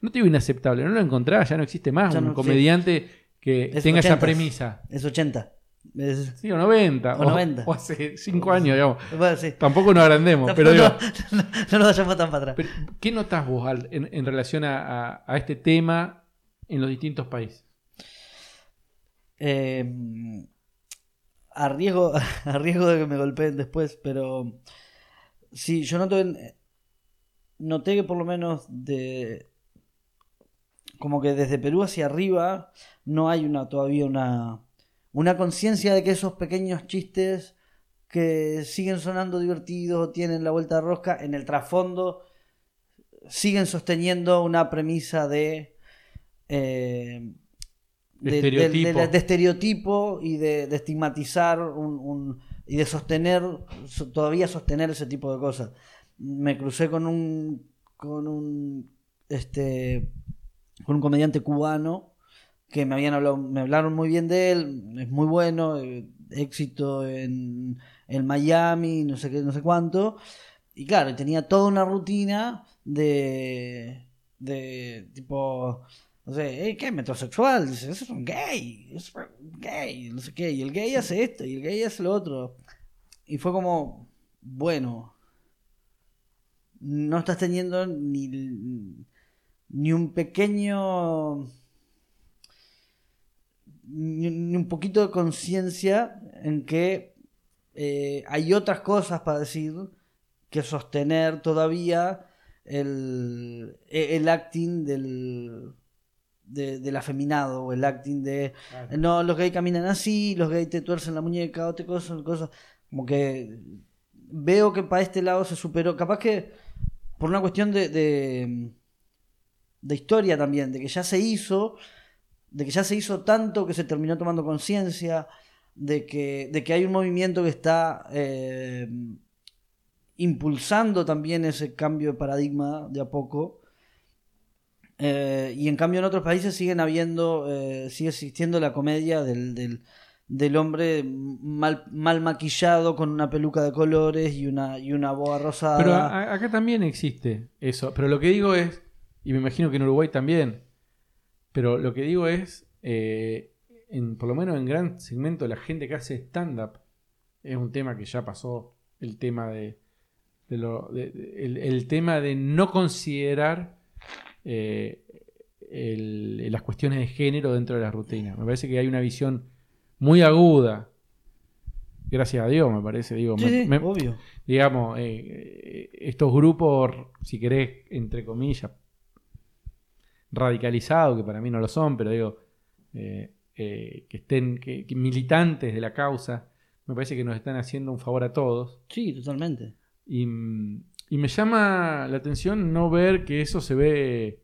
no te digo inaceptable, no lo encontrás, ya no existe más Ya un no, sí. comediante que Es tenga esa 80s. premisa. Es 80. Es- Sí, o 90, O o, 90. o hace 5 años, digamos. bueno, sí. Tampoco nos agrandemos, No, pero no, digo, no, no nos vayamos tan para atrás. pero, ¿qué notas vos Al, en, en relación a, a- a este tema en los distintos países? Eh, a, riesgo, a riesgo de que me golpeen después, pero sí, yo noto en- noté que por lo menos de como que desde Perú hacia arriba no hay una todavía una una conciencia de que esos pequeños chistes que siguen sonando divertidos o tienen la vuelta de rosca en el trasfondo siguen sosteniendo una premisa de eh, De de, estereotipo. de- de estereotipo y de, estigmatizar un, un- y de sostener so- todavía sostener ese tipo de cosas me crucé con un con un este con un comediante cubano que me habían hablado me hablaron muy bien de él es muy bueno eh, éxito en, en Miami no sé qué no sé cuánto y claro tenía toda una rutina de de tipo no sé, "Eh, ¿qué? Metrosexual. Dice, eso es un gay. Es un gay. No sé qué. Y el gay hace esto y el gay hace lo otro. Y fue como, bueno, no estás teniendo ni, ni un pequeño, ni, ni un poquito de conciencia en que eh, hay otras cosas para decir que sostener todavía el, el acting del, de- del afeminado o el acting de no, los gays caminan así, los gays te tuercen la muñeca o te cosas, cosas. Como que veo que para este lado se superó. Capaz que por una cuestión de, de, de historia también, de que ya se hizo, de que ya se hizo tanto que se terminó tomando conciencia, de que, de que hay un movimiento que está eh, impulsando también ese cambio de paradigma de a poco. Eh, y en cambio en otros países siguen habiendo, eh, sigue existiendo la comedia del, del, del hombre mal, mal maquillado con una peluca de colores y una, y una boa rosada. Pero a- acá también existe eso. Pero lo que digo es, y me imagino que en Uruguay también, pero lo que digo es, eh, en, por lo menos en gran segmento la gente que hace stand-up, es un tema que ya pasó, el tema de, de lo- de- de- el, el tema de no considerar eh, el- las cuestiones de género dentro de la rutina. Me parece que hay una visión muy aguda. Gracias a Dios, me parece. Digo, Sí, me- sí, me- obvio. digamos, eh, estos grupos, si querés, entre comillas, radicalizados, que para mí no lo son, pero digo, eh, eh, que estén, que, que militantes de la causa, me parece que nos están haciendo un favor a todos. Sí, totalmente. Y, y me llama la atención no ver que eso se ve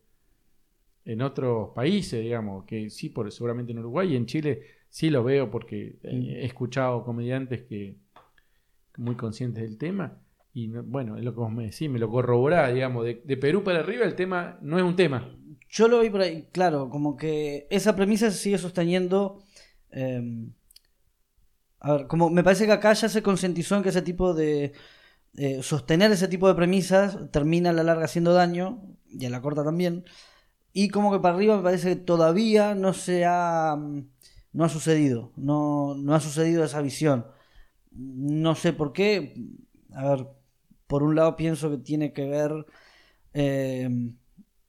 en otros países, digamos, que sí, por, seguramente en Uruguay y en Chile sí lo veo porque eh, he escuchado comediantes que muy conscientes del tema. Y no- bueno, es lo que vos me decís, me lo corroborá, digamos, de, de Perú para arriba el tema no es un tema. Yo lo vi por ahí, claro, como que esa premisa se sigue sosteniendo. eh, a ver, como me parece que acá ya se concientizó en que ese tipo de. eh, sostener ese tipo de premisas termina a la larga haciendo daño, y a la corta también. Y como que para arriba me parece que todavía no se ha. mm, No ha sucedido. No, no ha sucedido esa visión. No sé por qué. A ver, por un lado pienso que tiene que ver. eh,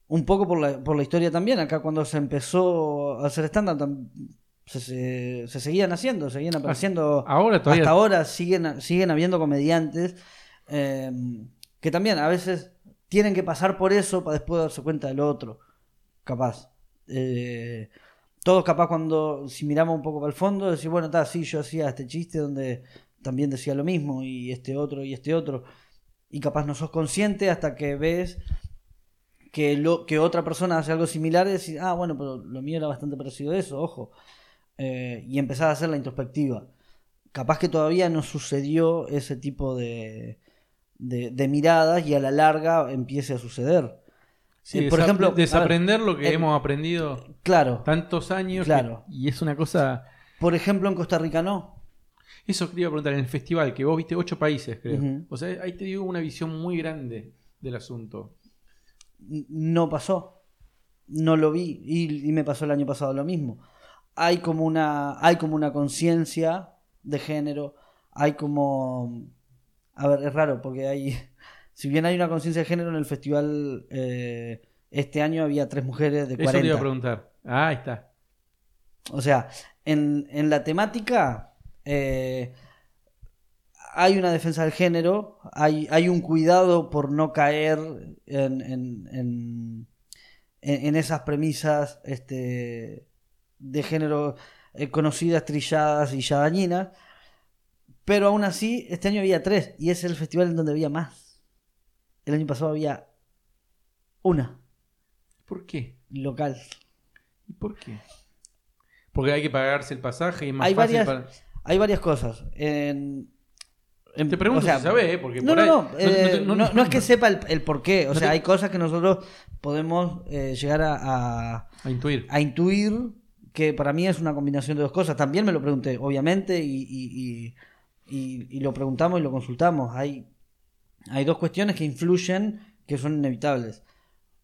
un poco por la, por la historia también. Acá cuando se empezó a hacer stand-up tam- se, se, se seguían haciendo, seguían apareciendo. Ahora todavía... Hasta ahora siguen, siguen habiendo comediantes eh, que también a veces tienen que pasar por eso para después darse cuenta del otro. Capaz. Eh, todos capaz cuando, si miramos un poco para el fondo, decir, bueno, está, sí, yo hacía este chiste donde también decía lo mismo, y este otro, y este otro. Y capaz no sos consciente hasta que ves que, lo, que otra persona hace algo similar y decís, ah, bueno, pero lo mío era bastante parecido a eso, ojo. Eh, y empezar a hacer la introspectiva. Capaz que todavía no sucedió ese tipo de, de, de miradas y a la larga empiece a suceder. Sí, Eh, por ejemplo, desaprender lo que eh, hemos aprendido Claro, tantos años. Claro. que- y es una cosa... por ejemplo en Costa Rica no. Eso te iba a preguntar en el festival, que vos viste ocho países, creo. O sea, ahí te digo una visión muy grande del asunto. No pasó. No lo vi. Y, y me pasó el año pasado lo mismo. Hay como una. Hay como una conciencia de género. Hay como. A ver, es raro porque hay. Si bien hay una conciencia de género en el festival. eh, este año había tres mujeres de Eso te iba a 40. preguntar. Ah, ahí está. O sea, En, en la temática eh, hay una defensa del género, hay, hay un cuidado por no caer en, en, en, en esas premisas este, de género eh, conocidas, trilladas y ya dañinas. Pero aún así, este año había tres y es el festival en donde había más. El año pasado había una ¿Por qué? local. ¿Y por qué? Porque hay que pagarse el pasaje y es más Hay fácil varias, para... hay varias cosas. En- Te pregunto o sea, si sabes, ¿eh? Porque No, por no, ahí- no, eh, no, no es que sepa el, el por qué. O sea, te- hay cosas que nosotros podemos eh, llegar a, a- A intuir. a intuir que para mí es una combinación de dos cosas. También me lo pregunté, obviamente, y, y- y- y- y lo preguntamos y lo consultamos. Hay, hay dos cuestiones que influyen que son inevitables.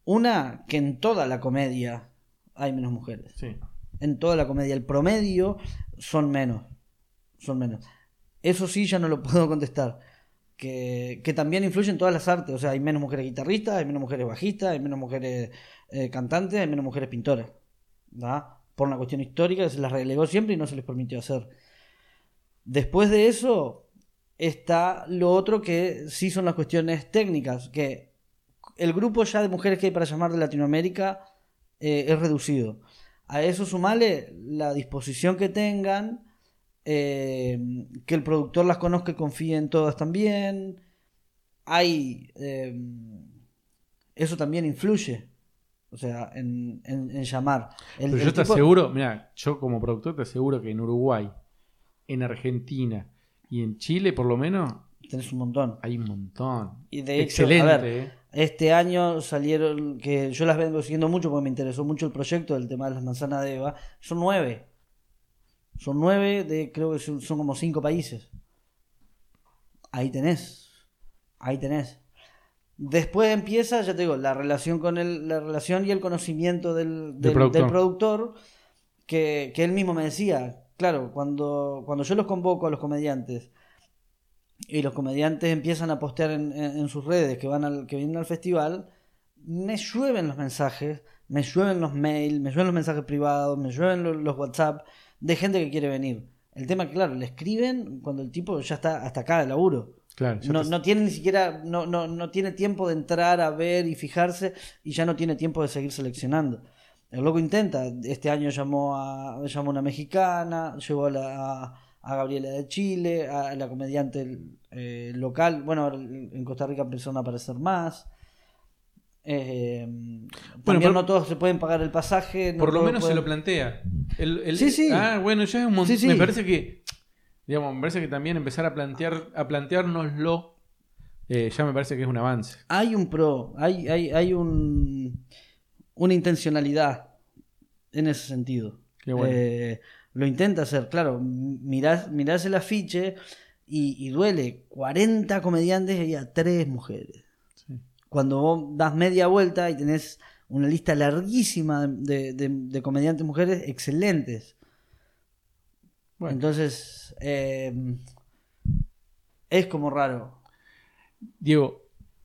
Una, que en toda la comedia hay menos mujeres. Sí. En toda la comedia. El promedio son menos. Son menos. Eso sí ya no lo puedo contestar. Que, que también influye en todas las artes. O sea, hay menos mujeres guitarristas, hay menos mujeres bajistas, hay menos mujeres eh, cantantes, hay menos mujeres pintoras. ¿verdad? Por una cuestión histórica se las relegó siempre y no se les permitió hacer. Después de eso está lo otro que sí son las cuestiones técnicas. Que el grupo ya de mujeres que hay para llamar de Latinoamérica eh, es reducido. A eso sumale la disposición que tengan, eh, que el productor las conozca y confíe en todas también. Hay. eh, eso también influye. O sea, en, en- en llamar. El- Pero el yo te tipo- aseguro, mira, yo como productor te aseguro que en Uruguay, en Argentina y en Chile por lo menos Tenés un montón. hay un montón. Y de hecho, Excelente. a ver, ¿eh? Este año salieron, que yo las vengo siguiendo mucho porque me interesó mucho el proyecto del tema de las manzanas de Eva. Son nueve. Son nueve de, creo que son, son como cinco países. Ahí tenés. Ahí tenés. Después empieza, ya te digo, la relación con el, la relación y el conocimiento del, del- productor. del productor, que, que él mismo me decía, claro, cuando, cuando yo los convoco a los comediantes y los comediantes empiezan a postear en, en- en sus redes que van al, que vienen al festival, me llueven los mensajes, me llueven los mails, me llueven los mensajes privados, me llueven los, los WhatsApp de gente que quiere venir. El tema que, claro, le escriben cuando el tipo ya está hasta acá de laburo. Claro, No, te- no tiene ni siquiera, no, no, no tiene tiempo de entrar a ver y fijarse y ya no tiene tiempo de seguir seleccionando. El loco intenta, este año llamó a, llamó a una mexicana, llevó a, la, a, a Gabriela de Chile, a la comediante eh, local, bueno, en Costa Rica empezaron a aparecer más. Eh, también pero- no todos se pueden pagar el pasaje. no por lo menos se lo plantea. El- el- Sí, sí. Ah, bueno, ya es un montón. Sí. Me parece que, digamos, me parece que también empezar a plantear, a planteárnoslo, eh, ya me parece que es un avance. hay un pro, hay, hay, hay un, una intencionalidad en ese sentido. Qué bueno. Eh, lo intenta hacer, claro, mirás, mirás el afiche y, y duele, 40 comediantes y había 3 mujeres. Cuando vos das media vuelta y tenés una lista larguísima de, de- de comediantes mujeres excelentes. Bueno. Entonces, eh, es como raro. Diego,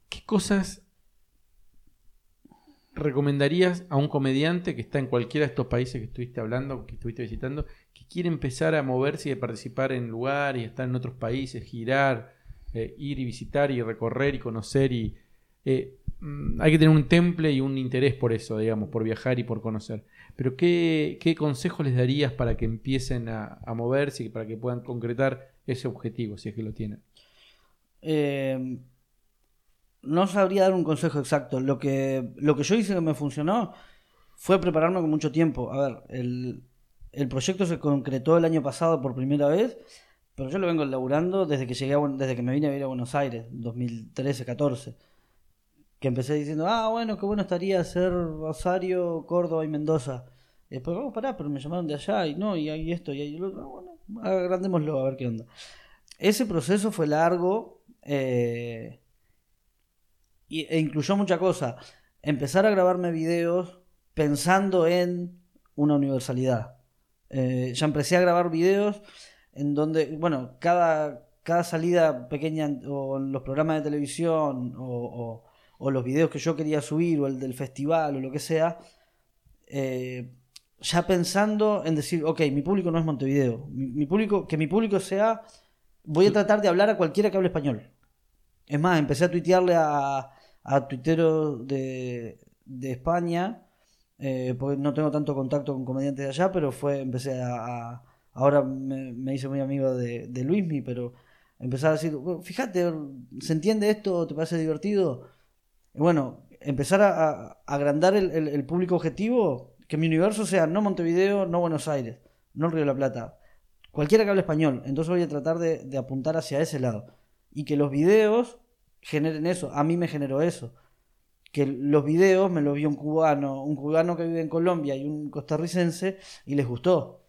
¿qué cosas recomendarías a un comediante que está en cualquiera de estos países que estuviste hablando, que estuviste visitando, que quiere empezar a moverse y a participar en lugares, y estar en otros países, girar, eh, ir y visitar y recorrer y conocer y eh, mm, hay que tener un temple y un interés por eso, digamos, por viajar y por conocer. Pero ¿qué, qué consejos les darías para que empiecen a, moverse y para que puedan concretar ese objetivo, si es que lo tienen? Eh, no sabría dar un consejo exacto. Lo que, lo que yo hice que me funcionó fue prepararme con mucho tiempo. A ver, el, el proyecto se concretó el año pasado por primera vez, pero yo lo vengo laburando desde que llegué a desde que me vine a vivir a Buenos Aires, 2013-14. Que empecé diciendo, ah, bueno, qué bueno estaría hacer Rosario, Córdoba y Mendoza. Después, vamos, pará, pero me llamaron de allá y no, y hay esto y hay lo otro. Ah, bueno, agrandémoslo a ver qué onda. Ese proceso fue largo eh, e incluyó mucha cosa. Empezar a grabarme videos pensando en una universalidad. Eh, ya empecé a grabar videos en donde, bueno, cada, cada salida pequeña o en los programas de televisión o- o los videos que yo quería subir o el del festival o lo que sea, eh, ya pensando en decir, ok, mi público no es Montevideo. Mi, mi público, que mi público sea. Voy a tratar de hablar a cualquiera que hable español. Es más, empecé a tuitearle a, a tuiteros de, de España, eh, porque no tengo tanto contacto con comediantes de allá, pero fue, empecé a... a- ahora me, me hice muy amigo de, de Luismi, pero empezar a decir, "Bueno, fíjate, ¿se entiende esto? ¿Te parece divertido? Bueno, empezar a, agrandar el, público objetivo, que mi universo sea no Montevideo, no Buenos Aires, no el Río de la Plata, cualquiera que hable español. Entonces voy a tratar de, apuntar hacia ese lado. Y que los videos generen eso. A mí me generó eso. Que los videos me los vio un cubano, un cubano que vive en Colombia y un costarricense y les gustó.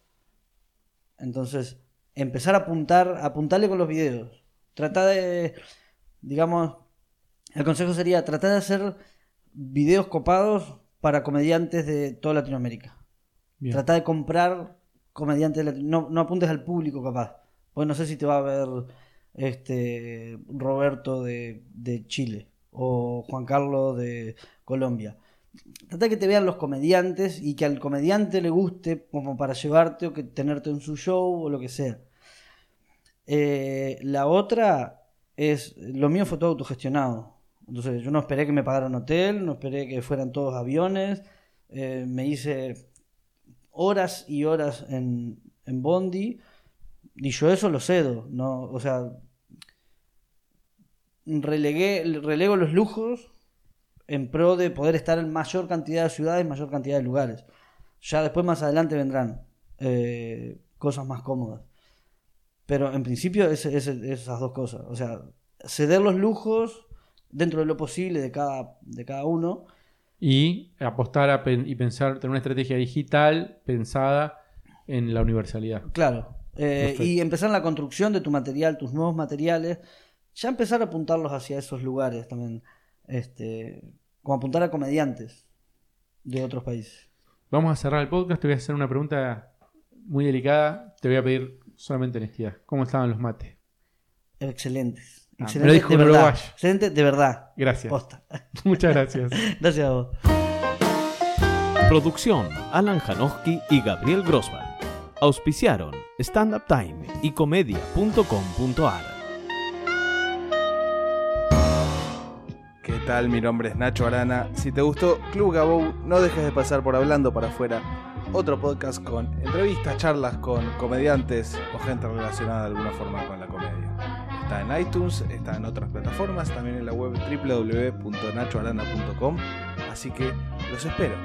Entonces, empezar a apuntar, a apuntarle con los videos. Tratar de, digamos, el consejo sería tratar de hacer videos copados para comediantes de toda Latinoamérica. Bien. Trata de comprar comediantes de no, no apuntes al público capaz. Pues no sé si te va a ver este Roberto de, de Chile o Juan Carlos de Colombia. Trata de que te vean los comediantes y que al comediante le guste como para llevarte o que tenerte en su show o lo que sea. Eh, la otra es, lo mío fue todo autogestionado. Entonces yo no esperé que me pagaran hotel, no esperé que fueran todos aviones. eh, me hice horas y horas en, en Bondi y yo eso lo cedo, ¿no? O sea, relegué, relego los lujos en pro de poder estar en mayor cantidad de ciudades, mayor cantidad de lugares. Ya después más adelante vendrán eh, cosas más cómodas. Pero en principio es, es- esas dos cosas. O sea, ceder los lujos dentro de lo posible de cada, de cada uno. Y apostar a pen- y pensar, tener una estrategia digital pensada en la universalidad. Claro. Eh, y empezar en la construcción de tu material, tus nuevos materiales. Ya empezar a apuntarlos hacia esos lugares también. Este, como apuntar a comediantes de otros países. Vamos a cerrar el podcast. Te voy a hacer una pregunta muy delicada. Te voy a pedir solamente honestidad. ¿Cómo estaban los mates? Excelentes. Ah, Excelente me lo dijo de un verdad. uruguayo. Excelente de verdad. Gracias. Posta. Muchas gracias. Gracias a vos. Producción Alan Janowski y Gabriel Grossman. Auspiciaron Stand Up Time y comedia.com.ar. ¿Qué tal? Mi nombre es Nacho Arana. Si te gustó Club Gabou, no dejes de pasar por Hablando para afuera, otro podcast con entrevistas, charlas con comediantes o gente relacionada de alguna forma con la comedia. Está en iTunes, está en otras plataformas, también en la web www.nachoarana.com, así que los espero.